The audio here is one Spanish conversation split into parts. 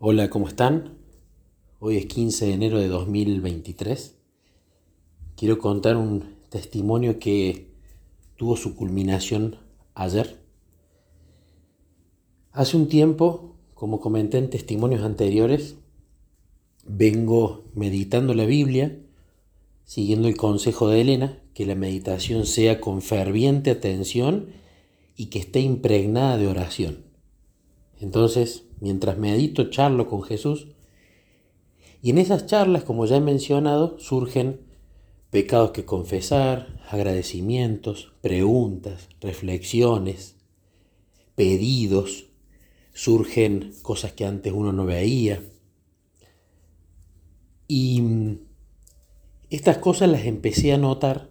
Hola, ¿cómo están? Hoy es 15 de enero de 2023. Quiero contar un testimonio que tuvo su culminación ayer. Hace un tiempo, como comenté en testimonios anteriores, vengo meditando la Biblia, siguiendo el consejo de Elena, que la meditación sea con ferviente atención y que esté impregnada de oración. Entonces, mientras medito, charlo con Jesús. Y en esas charlas, como ya he mencionado, surgen pecados que confesar, agradecimientos, preguntas, reflexiones, pedidos, surgen cosas que antes uno no veía. Y estas cosas las empecé a notar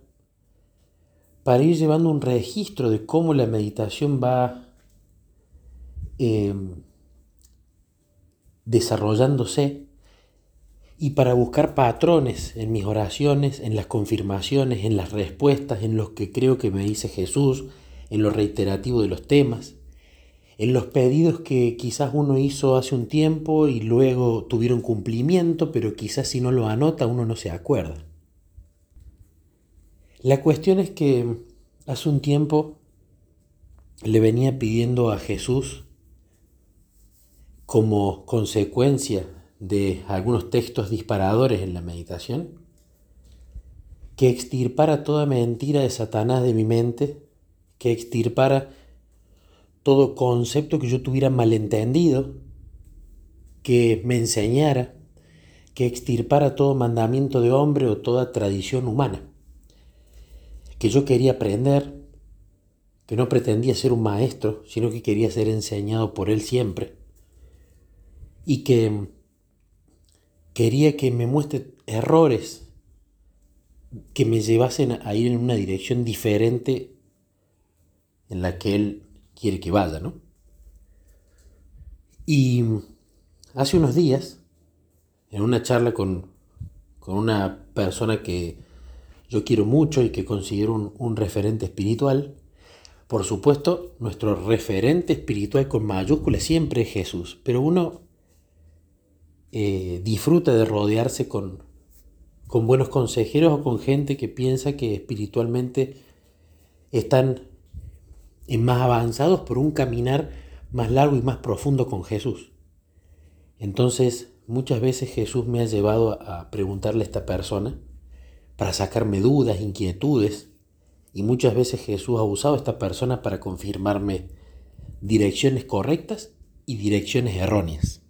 para ir llevando un registro de cómo la meditación va eh, desarrollándose y para buscar patrones en mis oraciones, en las confirmaciones, en las respuestas, en los que creo que me dice Jesús, en lo reiterativo de los temas, en los pedidos que quizás uno hizo hace un tiempo y luego tuvieron cumplimiento, pero quizás si no lo anota uno no se acuerda. La cuestión es que hace un tiempo le venía pidiendo a Jesús como consecuencia de algunos textos disparadores en la meditación, que extirpara toda mentira de Satanás de mi mente, que extirpara todo concepto que yo tuviera malentendido, que me enseñara, que extirpara todo mandamiento de hombre o toda tradición humana, que yo quería aprender, que no pretendía ser un maestro, sino que quería ser enseñado por él siempre y que quería que me muestre errores que me llevasen a ir en una dirección diferente en la que él quiere que vaya, ¿no? Y hace unos días, en una charla con, una persona que yo quiero mucho y que considero un, un referente espiritual, por supuesto, nuestro referente espiritual con mayúsculas siempre es Jesús, pero uno eh, disfruta de rodearse con, con buenos consejeros o con gente que piensa que espiritualmente están en más avanzados por un caminar más largo y más profundo con Jesús. Entonces, muchas veces Jesús me ha llevado a preguntarle a esta persona para sacarme dudas, inquietudes, y muchas veces Jesús ha usado a esta persona para confirmarme direcciones correctas y direcciones erróneas.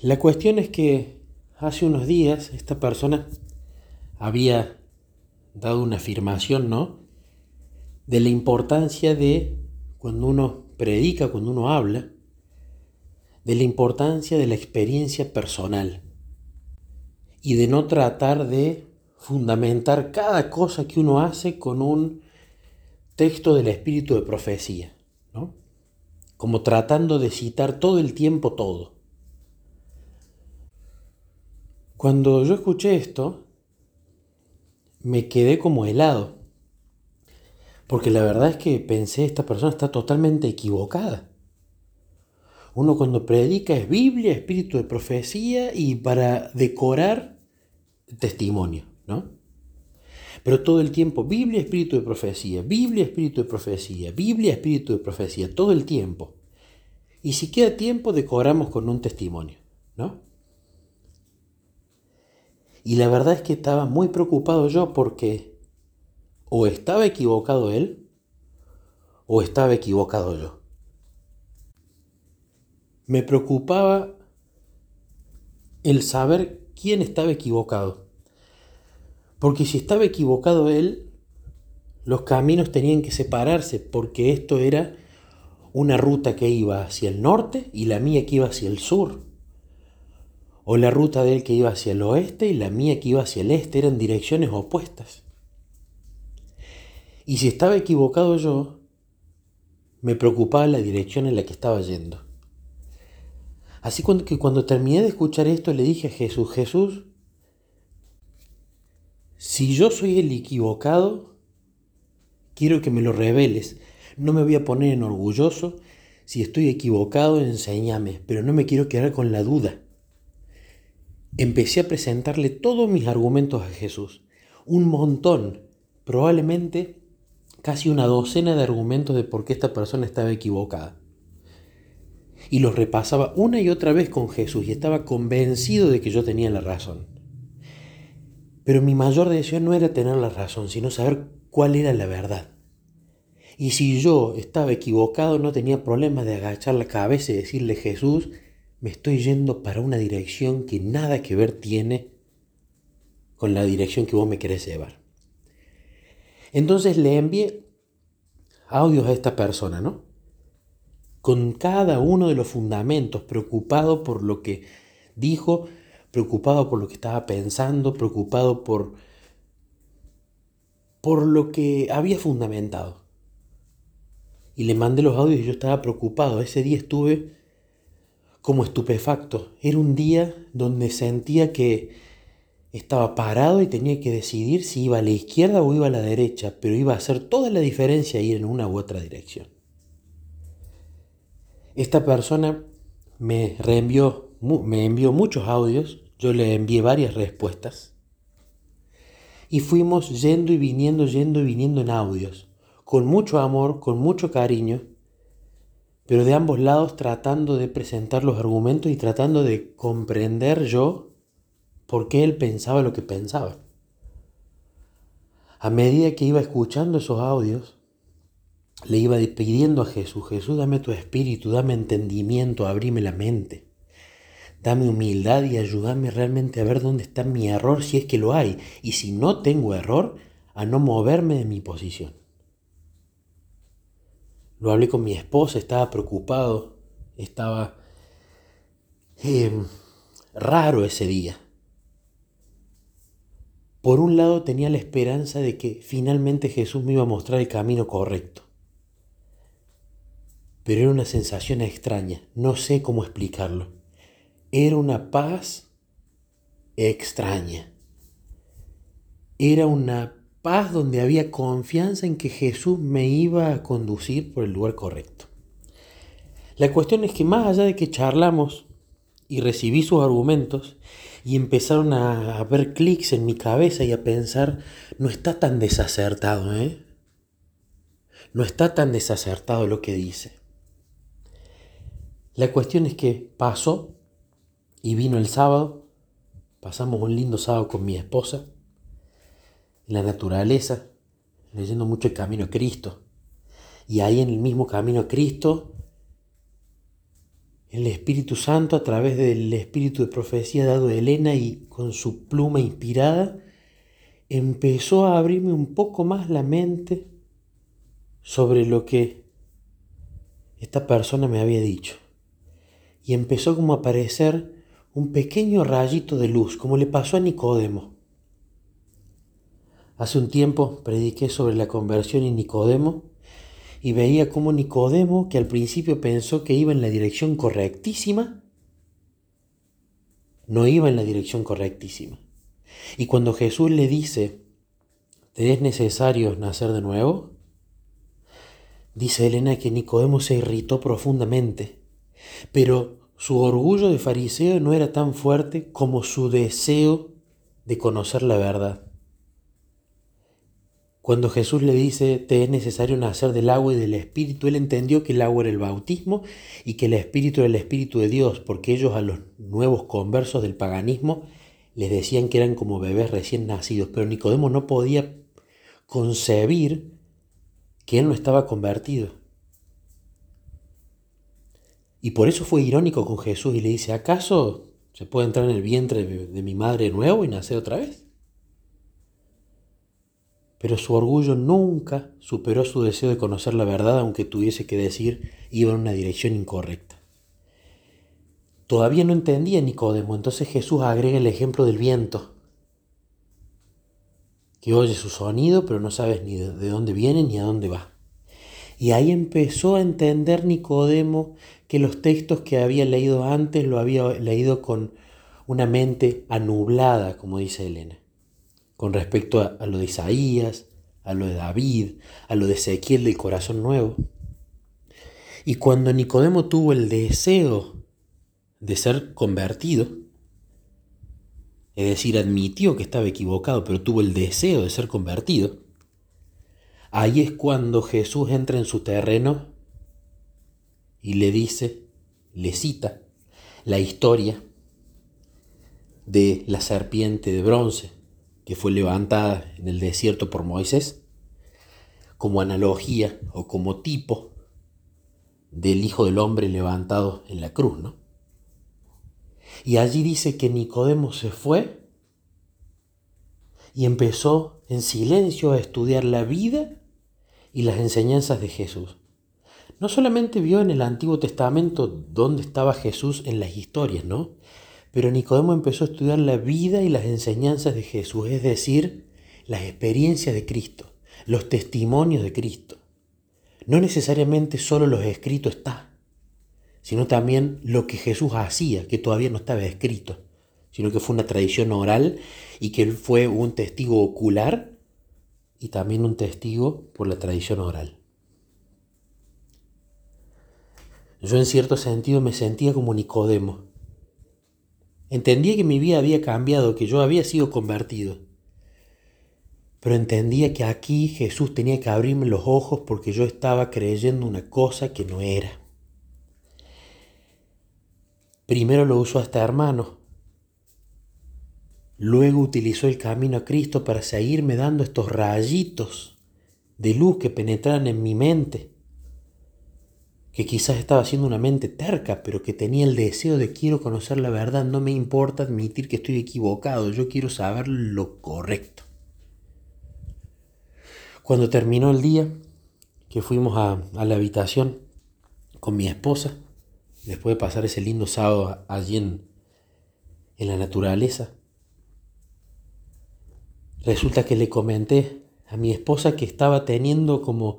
La cuestión es que hace unos días esta persona había dado una afirmación, ¿no? De la importancia de cuando uno predica, cuando uno habla, de la importancia de la experiencia personal y de no tratar de fundamentar cada cosa que uno hace con un texto del espíritu de profecía, ¿no? Como tratando de citar todo el tiempo todo. Cuando yo escuché esto, me quedé como helado. Porque la verdad es que pensé, esta persona está totalmente equivocada. Uno cuando predica es Biblia, espíritu de profecía y para decorar testimonio, ¿no? Pero todo el tiempo, Biblia, espíritu de profecía, Biblia, espíritu de profecía, Biblia, espíritu de profecía, todo el tiempo. Y si queda tiempo, decoramos con un testimonio, ¿no? Y la verdad es que estaba muy preocupado yo porque o estaba equivocado él o estaba equivocado yo. Me preocupaba el saber quién estaba equivocado. Porque si estaba equivocado él, los caminos tenían que separarse porque esto era una ruta que iba hacia el norte y la mía que iba hacia el sur o la ruta de él que iba hacia el oeste y la mía que iba hacia el este eran direcciones opuestas. Y si estaba equivocado yo, me preocupaba la dirección en la que estaba yendo. Así que cuando terminé de escuchar esto le dije a Jesús, Jesús, si yo soy el equivocado, quiero que me lo reveles. No me voy a poner en orgulloso, Si estoy equivocado, enséñame, pero no me quiero quedar con la duda. Empecé a presentarle todos mis argumentos a Jesús, un montón, probablemente casi una docena de argumentos de por qué esta persona estaba equivocada. Y los repasaba una y otra vez con Jesús y estaba convencido de que yo tenía la razón. Pero mi mayor deseo no era tener la razón, sino saber cuál era la verdad. Y si yo estaba equivocado, no tenía problema de agachar la cabeza y decirle, Jesús, me estoy yendo para una dirección que nada que ver tiene con la dirección que vos me querés llevar. Entonces le envié audios a esta persona, ¿no? Con cada uno de los fundamentos, preocupado por lo que dijo, preocupado por lo que estaba pensando, preocupado por, por lo que había fundamentado. Y le mandé los audios y yo estaba preocupado. Ese día estuve como estupefacto. Era un día donde sentía que estaba parado y tenía que decidir si iba a la izquierda o iba a la derecha, pero iba a hacer toda la diferencia ir en una u otra dirección. Esta persona me reenvió, me envió muchos audios, yo le envié varias respuestas y fuimos yendo y viniendo, yendo y viniendo en audios, con mucho amor, con mucho cariño, pero de ambos lados tratando de presentar los argumentos y tratando de comprender yo por qué él pensaba lo que pensaba. A medida que iba escuchando esos audios, le iba pidiendo a Jesús, Jesús, dame tu espíritu, dame entendimiento, abrime la mente, dame humildad y ayúdame realmente a ver dónde está mi error si es que lo hay, y si no tengo error, a no moverme de mi posición. Lo hablé con mi esposa, estaba preocupado, estaba eh, raro ese día. Por un lado tenía la esperanza de que finalmente Jesús me iba a mostrar el camino correcto. Pero era una sensación extraña, no sé cómo explicarlo. Era una paz extraña. Era una paz donde había confianza en que Jesús me iba a conducir por el lugar correcto. La cuestión es que más allá de que charlamos y recibí sus argumentos, y empezaron a, ver clics en mi cabeza y a pensar, no está tan desacertado, ¿eh? No está tan desacertado lo que dice. La cuestión es que pasó y vino el sábado, pasamos un lindo sábado con mi esposa, la naturaleza, leyendo mucho el camino a Cristo. Y ahí en el mismo camino a Cristo el Espíritu Santo a través del Espíritu de profecía dado de Elena y con su pluma inspirada, empezó a abrirme un poco más la mente sobre lo que esta persona me había dicho. Y empezó como a aparecer un pequeño rayito de luz, como le pasó a Nicodemo. Hace un tiempo prediqué sobre la conversión en Nicodemo y veía cómo Nicodemo, que al principio pensó que iba en la dirección correctísima, no iba en la dirección correctísima. Y cuando Jesús le dice, ¿te es necesario nacer de nuevo? Dice Elena que Nicodemo se irritó profundamente, pero su orgullo de fariseo no era tan fuerte como su deseo de conocer la verdad. Cuando Jesús le dice, te es necesario nacer del agua y del Espíritu, él entendió que el agua era el bautismo y que el Espíritu era el Espíritu de Dios, porque ellos a los nuevos conversos del paganismo les decían que eran como bebés recién nacidos, pero Nicodemo no podía concebir que él no estaba convertido. Y por eso fue irónico con Jesús y le dice, ¿acaso se puede entrar en el vientre de mi madre nuevo y nacer otra vez? Pero su orgullo nunca superó su deseo de conocer la verdad, aunque tuviese que decir iba en una dirección incorrecta. Todavía no entendía Nicodemo, entonces Jesús agrega el ejemplo del viento, que oye su sonido, pero no sabes ni de dónde viene ni a dónde va. Y ahí empezó a entender Nicodemo que los textos que había leído antes lo había leído con una mente anublada, como dice Elena con respecto a, lo de Isaías, a lo de David, a lo de Ezequiel del corazón nuevo. Y cuando Nicodemo tuvo el deseo de ser convertido, es decir, admitió que estaba equivocado, pero tuvo el deseo de ser convertido, ahí es cuando Jesús entra en su terreno y le dice, le cita la historia de la serpiente de bronce que fue levantada en el desierto por Moisés, como analogía o como tipo del Hijo del Hombre levantado en la cruz, ¿no? Y allí dice que Nicodemo se fue y empezó en silencio a estudiar la vida y las enseñanzas de Jesús. No solamente vio en el Antiguo Testamento dónde estaba Jesús en las historias, ¿no? Pero Nicodemo empezó a estudiar la vida y las enseñanzas de Jesús, es decir, las experiencias de Cristo, los testimonios de Cristo. No necesariamente solo los escritos está, sino también lo que Jesús hacía, que todavía no estaba escrito, sino que fue una tradición oral y que él fue un testigo ocular y también un testigo por la tradición oral. Yo en cierto sentido me sentía como Nicodemo, Entendía que mi vida había cambiado, que yo había sido convertido. Pero entendía que aquí Jesús tenía que abrirme los ojos porque yo estaba creyendo una cosa que no era. Primero lo usó hasta hermano. Luego utilizó el camino a Cristo para seguirme dando estos rayitos de luz que penetraran en mi mente que quizás estaba siendo una mente terca, pero que tenía el deseo de quiero conocer la verdad, no me importa admitir que estoy equivocado, yo quiero saber lo correcto. Cuando terminó el día, que fuimos a, la habitación con mi esposa, después de pasar ese lindo sábado allí en, en la naturaleza, resulta que le comenté a mi esposa que estaba teniendo como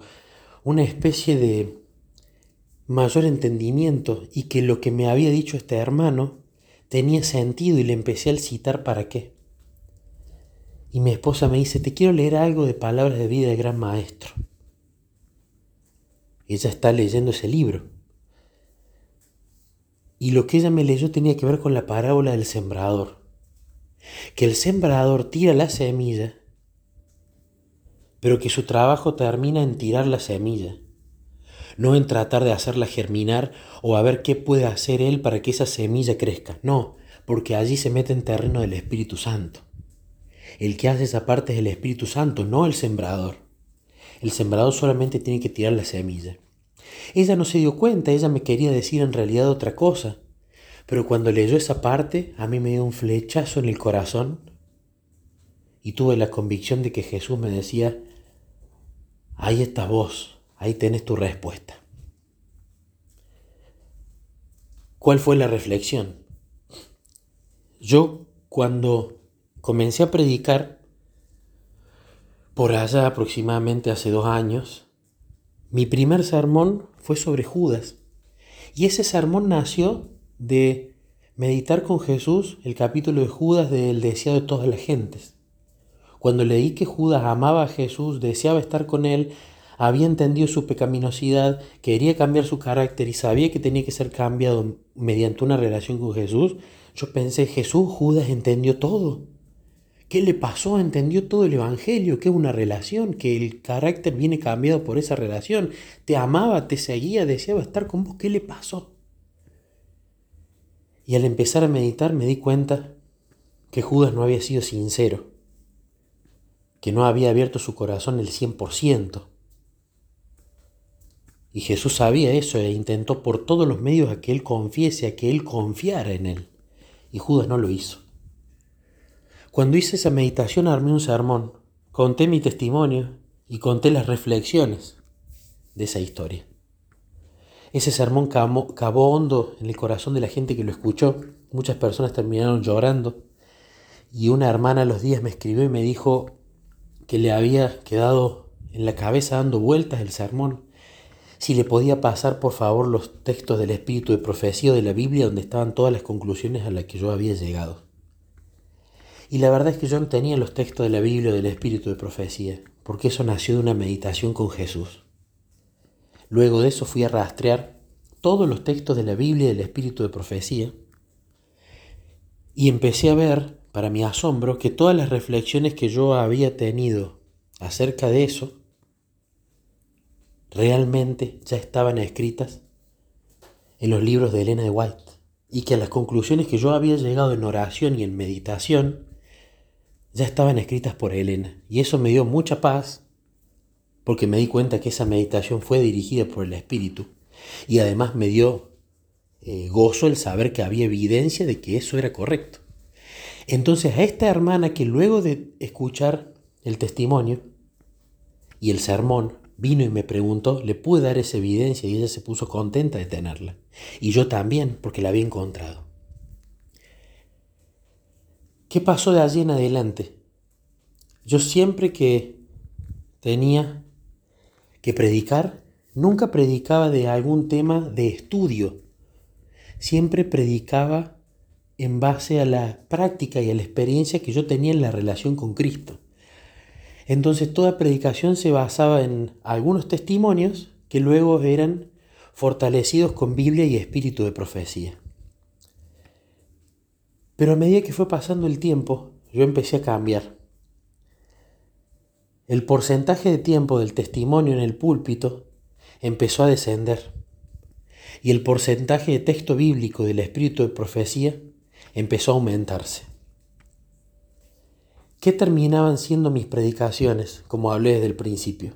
una especie de mayor entendimiento y que lo que me había dicho este hermano tenía sentido y le empecé a citar para qué. Y mi esposa me dice, te quiero leer algo de palabras de vida del gran maestro. Ella está leyendo ese libro. Y lo que ella me leyó tenía que ver con la parábola del sembrador. Que el sembrador tira la semilla, pero que su trabajo termina en tirar la semilla no en tratar de hacerla germinar o a ver qué puede hacer Él para que esa semilla crezca. No, porque allí se mete en terreno del Espíritu Santo. El que hace esa parte es el Espíritu Santo, no el sembrador. El sembrador solamente tiene que tirar la semilla. Ella no se dio cuenta, ella me quería decir en realidad otra cosa. Pero cuando leyó esa parte, a mí me dio un flechazo en el corazón y tuve la convicción de que Jesús me decía, ahí está vos, Ahí tenés tu respuesta. ¿Cuál fue la reflexión? Yo cuando comencé a predicar, por allá aproximadamente hace dos años, mi primer sermón fue sobre Judas. Y ese sermón nació de meditar con Jesús el capítulo de Judas del deseado de todas las gentes. Cuando leí que Judas amaba a Jesús, deseaba estar con él, había entendido su pecaminosidad, quería cambiar su carácter y sabía que tenía que ser cambiado mediante una relación con Jesús, yo pensé, Jesús, Judas entendió todo. ¿Qué le pasó? Entendió todo el Evangelio, que es una relación, que el carácter viene cambiado por esa relación. Te amaba, te seguía, deseaba estar con vos. ¿Qué le pasó? Y al empezar a meditar me di cuenta que Judas no había sido sincero, que no había abierto su corazón el 100%, y Jesús sabía eso e intentó por todos los medios a que él confiese, a que él confiara en él. Y Judas no lo hizo. Cuando hice esa meditación armé un sermón, conté mi testimonio y conté las reflexiones de esa historia. Ese sermón cavó, hondo en el corazón de la gente que lo escuchó. Muchas personas terminaron llorando. Y una hermana los días me escribió y me dijo que le había quedado en la cabeza dando vueltas el sermón si le podía pasar por favor los textos del Espíritu de Profecía de la Biblia donde estaban todas las conclusiones a las que yo había llegado. Y la verdad es que yo no tenía los textos de la Biblia del Espíritu de Profecía, porque eso nació de una meditación con Jesús. Luego de eso fui a rastrear todos los textos de la Biblia y del Espíritu de Profecía y empecé a ver, para mi asombro, que todas las reflexiones que yo había tenido acerca de eso realmente ya estaban escritas en los libros de Elena de White y que las conclusiones que yo había llegado en oración y en meditación ya estaban escritas por Elena. Y eso me dio mucha paz porque me di cuenta que esa meditación fue dirigida por el Espíritu y además me dio eh, gozo el saber que había evidencia de que eso era correcto. Entonces a esta hermana que luego de escuchar el testimonio y el sermón vino y me preguntó, le pude dar esa evidencia y ella se puso contenta de tenerla. Y yo también, porque la había encontrado. ¿Qué pasó de allí en adelante? Yo siempre que tenía que predicar, nunca predicaba de algún tema de estudio. Siempre predicaba en base a la práctica y a la experiencia que yo tenía en la relación con Cristo. Entonces toda predicación se basaba en algunos testimonios que luego eran fortalecidos con Biblia y espíritu de profecía. Pero a medida que fue pasando el tiempo, yo empecé a cambiar. El porcentaje de tiempo del testimonio en el púlpito empezó a descender y el porcentaje de texto bíblico del espíritu de profecía empezó a aumentarse. ¿Qué terminaban siendo mis predicaciones, como hablé desde el principio?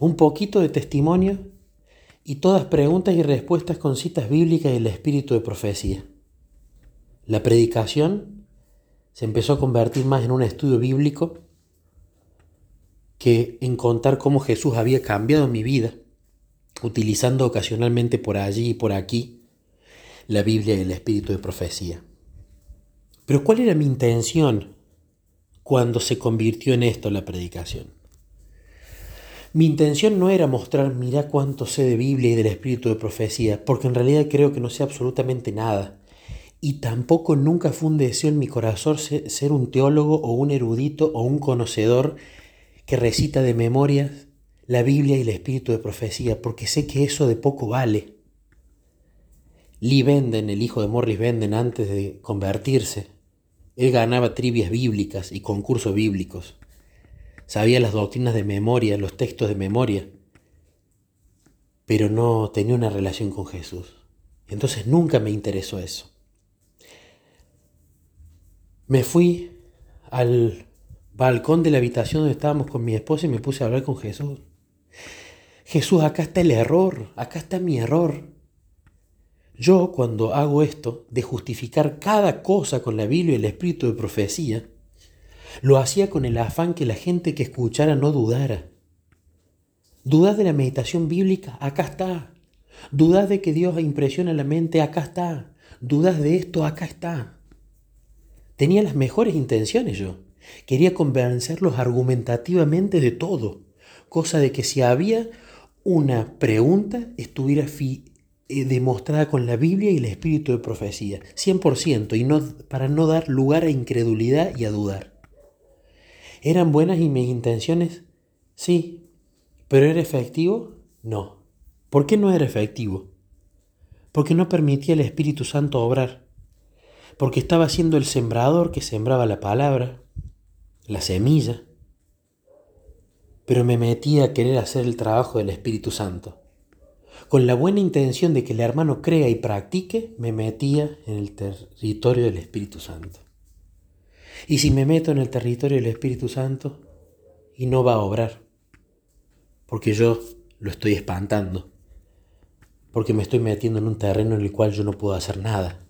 Un poquito de testimonio y todas preguntas y respuestas con citas bíblicas y el espíritu de profecía. La predicación se empezó a convertir más en un estudio bíblico que en contar cómo Jesús había cambiado mi vida, utilizando ocasionalmente por allí y por aquí la Biblia y el espíritu de profecía. Pero ¿cuál era mi intención cuando se convirtió en esto la predicación. Mi intención no era mostrar, mira cuánto sé de Biblia y del espíritu de profecía, porque en realidad creo que no sé absolutamente nada. Y tampoco nunca fue un deseo en mi corazón ser un teólogo o un erudito o un conocedor que recita de memorias la Biblia y el espíritu de profecía, porque sé que eso de poco vale. Lee Benden, el hijo de Morris Benden, antes de convertirse, él ganaba trivias bíblicas y concursos bíblicos. Sabía las doctrinas de memoria, los textos de memoria, pero no tenía una relación con Jesús. Entonces nunca me interesó eso. Me fui al balcón de la habitación donde estábamos con mi esposa y me puse a hablar con Jesús. Jesús, acá está el error, acá está mi error. Yo cuando hago esto de justificar cada cosa con la Biblia y el espíritu de profecía, lo hacía con el afán que la gente que escuchara no dudara. ¿Dudas de la meditación bíblica? Acá está. ¿Dudas de que Dios impresiona la mente? Acá está. ¿Dudas de esto? Acá está. Tenía las mejores intenciones yo. Quería convencerlos argumentativamente de todo, cosa de que si había una pregunta estuviera fi eh, demostrada con la Biblia y el espíritu de profecía, 100%, y no, para no dar lugar a incredulidad y a dudar. ¿Eran buenas y mis intenciones? Sí, pero ¿era efectivo? No. ¿Por qué no era efectivo? Porque no permitía el Espíritu Santo obrar, porque estaba siendo el sembrador que sembraba la palabra, la semilla, pero me metía a querer hacer el trabajo del Espíritu Santo con la buena intención de que el hermano crea y practique, me metía en el territorio del Espíritu Santo. Y si me meto en el territorio del Espíritu Santo, y no va a obrar, porque yo lo estoy espantando, porque me estoy metiendo en un terreno en el cual yo no puedo hacer nada,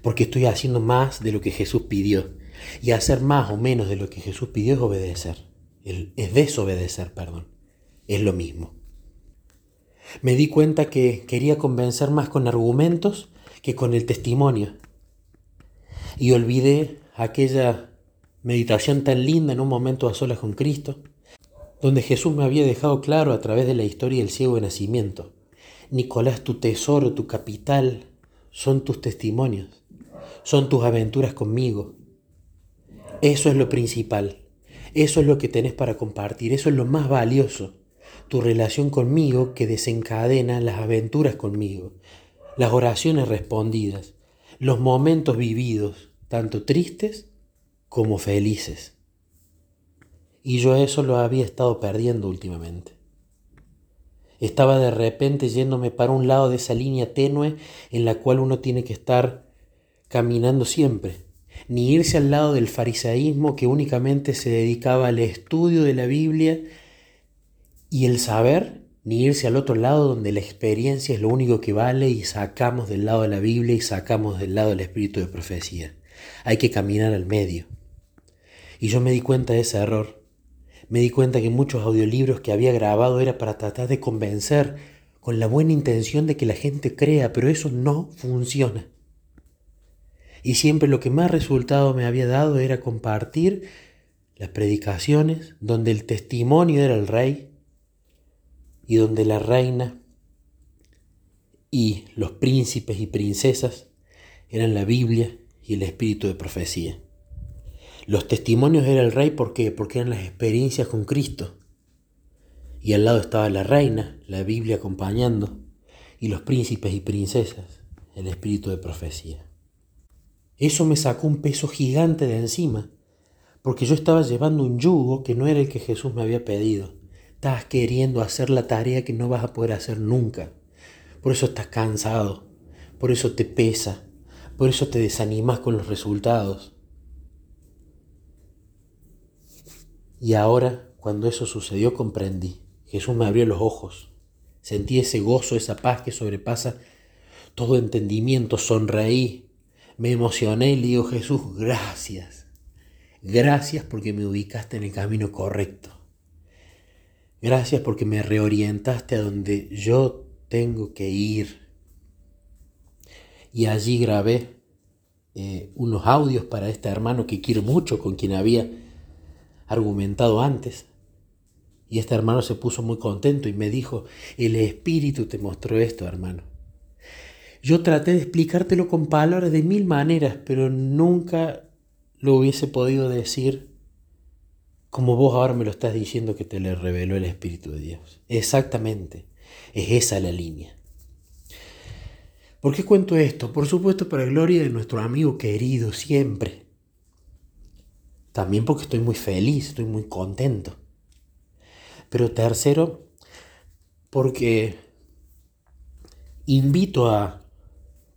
porque estoy haciendo más de lo que Jesús pidió, y hacer más o menos de lo que Jesús pidió es obedecer, es desobedecer, perdón, es lo mismo. Me di cuenta que quería convencer más con argumentos que con el testimonio. Y olvidé aquella meditación tan linda en un momento a solas con Cristo, donde Jesús me había dejado claro a través de la historia del ciego de nacimiento. Nicolás, tu tesoro, tu capital, son tus testimonios, son tus aventuras conmigo. Eso es lo principal, eso es lo que tenés para compartir, eso es lo más valioso tu relación conmigo que desencadena las aventuras conmigo, las oraciones respondidas, los momentos vividos, tanto tristes como felices. Y yo eso lo había estado perdiendo últimamente. Estaba de repente yéndome para un lado de esa línea tenue en la cual uno tiene que estar caminando siempre, ni irse al lado del farisaísmo que únicamente se dedicaba al estudio de la Biblia y el saber, ni irse al otro lado donde la experiencia es lo único que vale y sacamos del lado de la Biblia y sacamos del lado del espíritu de profecía. Hay que caminar al medio. Y yo me di cuenta de ese error. Me di cuenta que muchos audiolibros que había grabado era para tratar de convencer con la buena intención de que la gente crea, pero eso no funciona. Y siempre lo que más resultado me había dado era compartir las predicaciones donde el testimonio era el rey y donde la reina y los príncipes y princesas eran la Biblia y el espíritu de profecía. Los testimonios era el rey ¿por qué? porque eran las experiencias con Cristo. Y al lado estaba la reina, la Biblia acompañando, y los príncipes y princesas, el espíritu de profecía. Eso me sacó un peso gigante de encima, porque yo estaba llevando un yugo que no era el que Jesús me había pedido. Estás queriendo hacer la tarea que no vas a poder hacer nunca. Por eso estás cansado, por eso te pesa, por eso te desanimas con los resultados. Y ahora, cuando eso sucedió, comprendí. Jesús me abrió los ojos. Sentí ese gozo, esa paz que sobrepasa todo entendimiento. Sonreí, me emocioné y le digo, Jesús, gracias. Gracias porque me ubicaste en el camino correcto. Gracias porque me reorientaste a donde yo tengo que ir. Y allí grabé eh, unos audios para este hermano que quiero mucho, con quien había argumentado antes. Y este hermano se puso muy contento y me dijo, el Espíritu te mostró esto, hermano. Yo traté de explicártelo con palabras de mil maneras, pero nunca lo hubiese podido decir como vos ahora me lo estás diciendo que te le reveló el Espíritu de Dios. Exactamente, es esa la línea. ¿Por qué cuento esto? Por supuesto, para gloria de nuestro amigo querido siempre. También porque estoy muy feliz, estoy muy contento. Pero tercero, porque invito a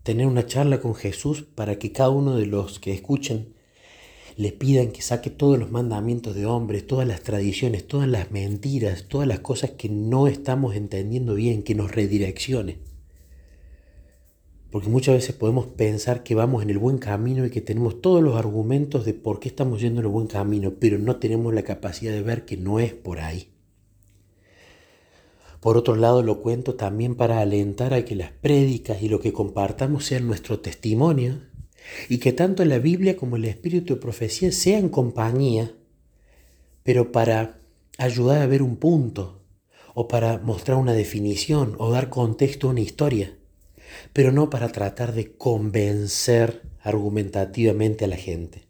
tener una charla con Jesús para que cada uno de los que escuchen le pidan que saque todos los mandamientos de hombres, todas las tradiciones, todas las mentiras, todas las cosas que no estamos entendiendo bien, que nos redireccione. Porque muchas veces podemos pensar que vamos en el buen camino y que tenemos todos los argumentos de por qué estamos yendo en el buen camino, pero no tenemos la capacidad de ver que no es por ahí. Por otro lado, lo cuento también para alentar a que las prédicas y lo que compartamos sean nuestro testimonio y que tanto la Biblia como el Espíritu de Profecía sean compañía, pero para ayudar a ver un punto o para mostrar una definición o dar contexto a una historia, pero no para tratar de convencer argumentativamente a la gente.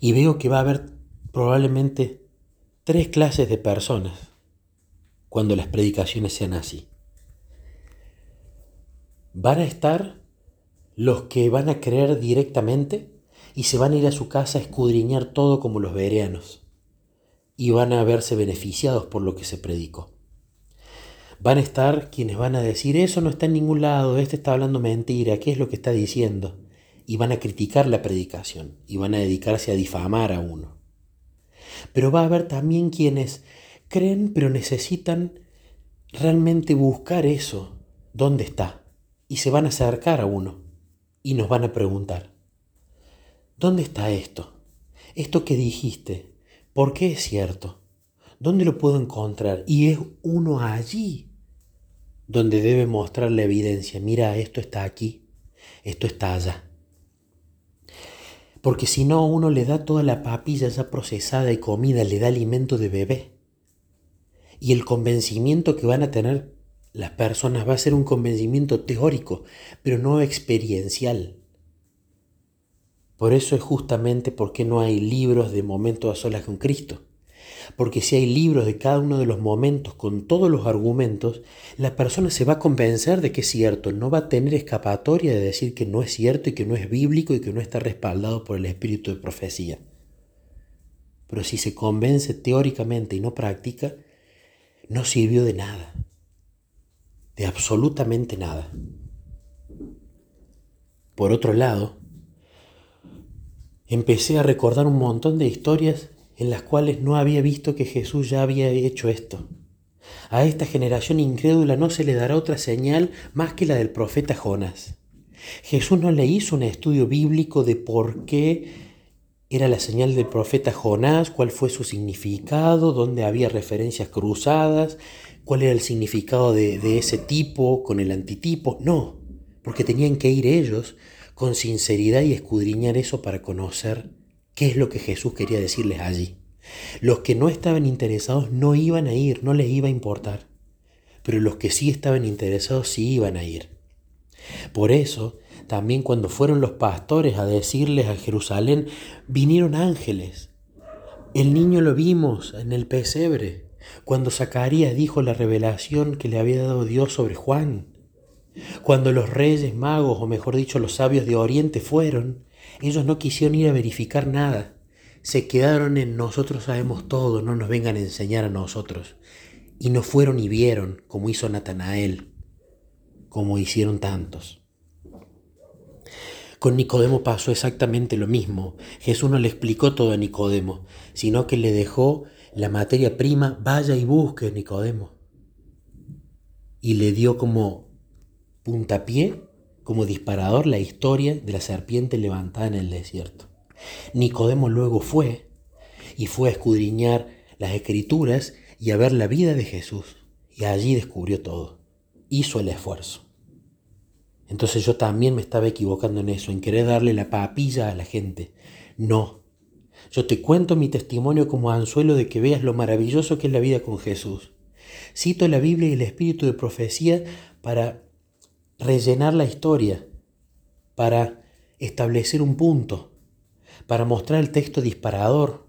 Y veo que va a haber probablemente tres clases de personas cuando las predicaciones sean así. Van a estar los que van a creer directamente y se van a ir a su casa a escudriñar todo como los bereanos y van a verse beneficiados por lo que se predicó. Van a estar quienes van a decir, eso no está en ningún lado, este está hablando mentira, ¿qué es lo que está diciendo? Y van a criticar la predicación y van a dedicarse a difamar a uno. Pero va a haber también quienes creen, pero necesitan realmente buscar eso, ¿dónde está? Y se van a acercar a uno y nos van a preguntar, ¿dónde está esto? Esto que dijiste, ¿por qué es cierto? ¿Dónde lo puedo encontrar? Y es uno allí donde debe mostrar la evidencia. Mira, esto está aquí, esto está allá. Porque si no, uno le da toda la papilla ya procesada y comida, le da alimento de bebé y el convencimiento que van a tener las personas va a ser un convencimiento teórico, pero no experiencial. Por eso es justamente porque no hay libros de momento a solas con Cristo. Porque si hay libros de cada uno de los momentos con todos los argumentos, la persona se va a convencer de que es cierto, no va a tener escapatoria de decir que no es cierto y que no es bíblico y que no está respaldado por el espíritu de profecía. Pero si se convence teóricamente y no practica, no sirvió de nada, de absolutamente nada. Por otro lado, empecé a recordar un montón de historias en las cuales no había visto que Jesús ya había hecho esto. A esta generación incrédula no se le dará otra señal más que la del profeta Jonás. Jesús no le hizo un estudio bíblico de por qué era la señal del profeta Jonás, cuál fue su significado, dónde había referencias cruzadas, cuál era el significado de, de ese tipo con el antitipo. No, porque tenían que ir ellos con sinceridad y escudriñar eso para conocer qué es lo que Jesús quería decirles allí. Los que no estaban interesados no iban a ir, no les iba a importar, pero los que sí estaban interesados sí iban a ir. Por eso, también cuando fueron los pastores a decirles a Jerusalén, vinieron ángeles. El niño lo vimos en el pesebre, cuando Zacarías dijo la revelación que le había dado Dios sobre Juan. Cuando los reyes magos, o mejor dicho los sabios de Oriente fueron, ellos no quisieron ir a verificar nada. Se quedaron en nosotros sabemos todo, no nos vengan a enseñar a nosotros. Y no fueron y vieron, como hizo Natanael, como hicieron tantos. Con Nicodemo pasó exactamente lo mismo. Jesús no le explicó todo a Nicodemo, sino que le dejó la materia prima, vaya y busque Nicodemo. Y le dio como puntapié, como disparador, la historia de la serpiente levantada en el desierto. Nicodemo luego fue y fue a escudriñar las escrituras y a ver la vida de Jesús. Y allí descubrió todo. Hizo el esfuerzo. Entonces yo también me estaba equivocando en eso, en querer darle la papilla a la gente. No. Yo te cuento mi testimonio como anzuelo de que veas lo maravilloso que es la vida con Jesús. Cito la Biblia y el espíritu de profecía para rellenar la historia, para establecer un punto, para mostrar el texto disparador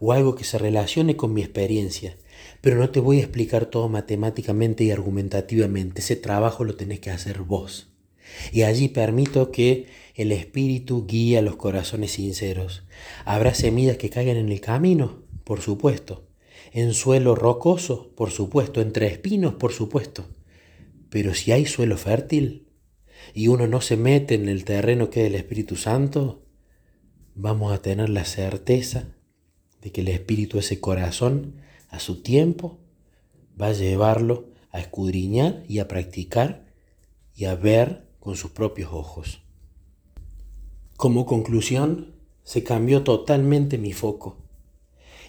o algo que se relacione con mi experiencia. Pero no te voy a explicar todo matemáticamente y argumentativamente. Ese trabajo lo tenés que hacer vos. Y allí permito que el Espíritu guíe a los corazones sinceros. ¿Habrá semillas que caigan en el camino? Por supuesto. ¿En suelo rocoso? Por supuesto. ¿Entre espinos? Por supuesto. Pero si hay suelo fértil y uno no se mete en el terreno que es el Espíritu Santo, vamos a tener la certeza de que el Espíritu, ese corazón, a su tiempo, va a llevarlo a escudriñar y a practicar y a ver con sus propios ojos. Como conclusión, se cambió totalmente mi foco.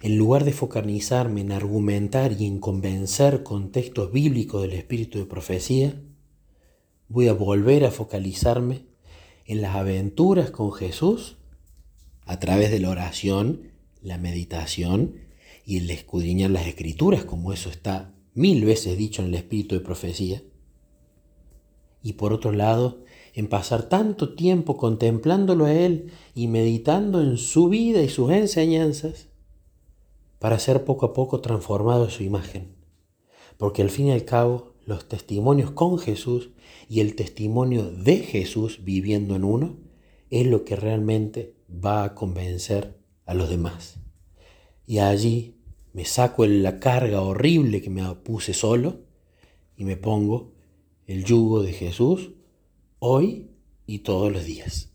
En lugar de focalizarme en argumentar y en convencer con textos bíblicos del espíritu de profecía, voy a volver a focalizarme en las aventuras con Jesús a través de la oración, la meditación y el escudriñar las escrituras, como eso está mil veces dicho en el espíritu de profecía. Y por otro lado, en pasar tanto tiempo contemplándolo a Él y meditando en su vida y sus enseñanzas, para ser poco a poco transformado en su imagen. Porque al fin y al cabo, los testimonios con Jesús y el testimonio de Jesús viviendo en uno es lo que realmente va a convencer a los demás. Y allí me saco la carga horrible que me puse solo y me pongo el yugo de Jesús hoy y todos los días.